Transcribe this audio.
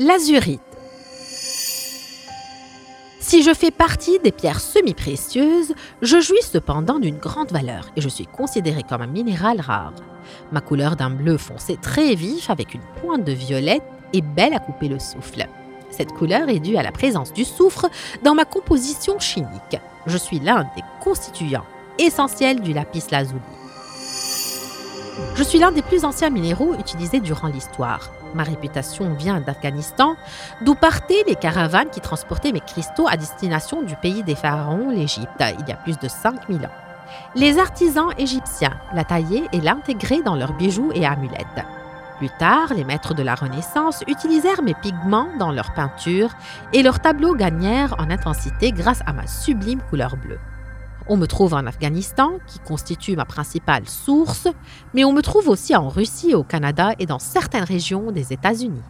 L'azurite. Si je fais partie des pierres semi-précieuses, je jouis cependant d'une grande valeur et je suis considéré comme un minéral rare. Ma couleur d'un bleu foncé très vif avec une pointe de violette est belle à couper le souffle. Cette couleur est due à la présence du soufre dans ma composition chimique. Je suis l'un des constituants essentiels du lapis lazuli. Je suis l'un des plus anciens minéraux utilisés durant l'histoire. Ma réputation vient d'Afghanistan, d'où partaient les caravanes qui transportaient mes cristaux à destination du pays des pharaons, l'Égypte, il y a plus de 5000 ans. Les artisans égyptiens la taillaient et l'intégraient dans leurs bijoux et amulettes. Plus tard, les maîtres de la Renaissance utilisèrent mes pigments dans leurs peintures et leurs tableaux gagnèrent en intensité grâce à ma sublime couleur bleue. On me trouve en Afghanistan, qui constitue ma principale source, mais on me trouve aussi en Russie, au Canada et dans certaines régions des États-Unis.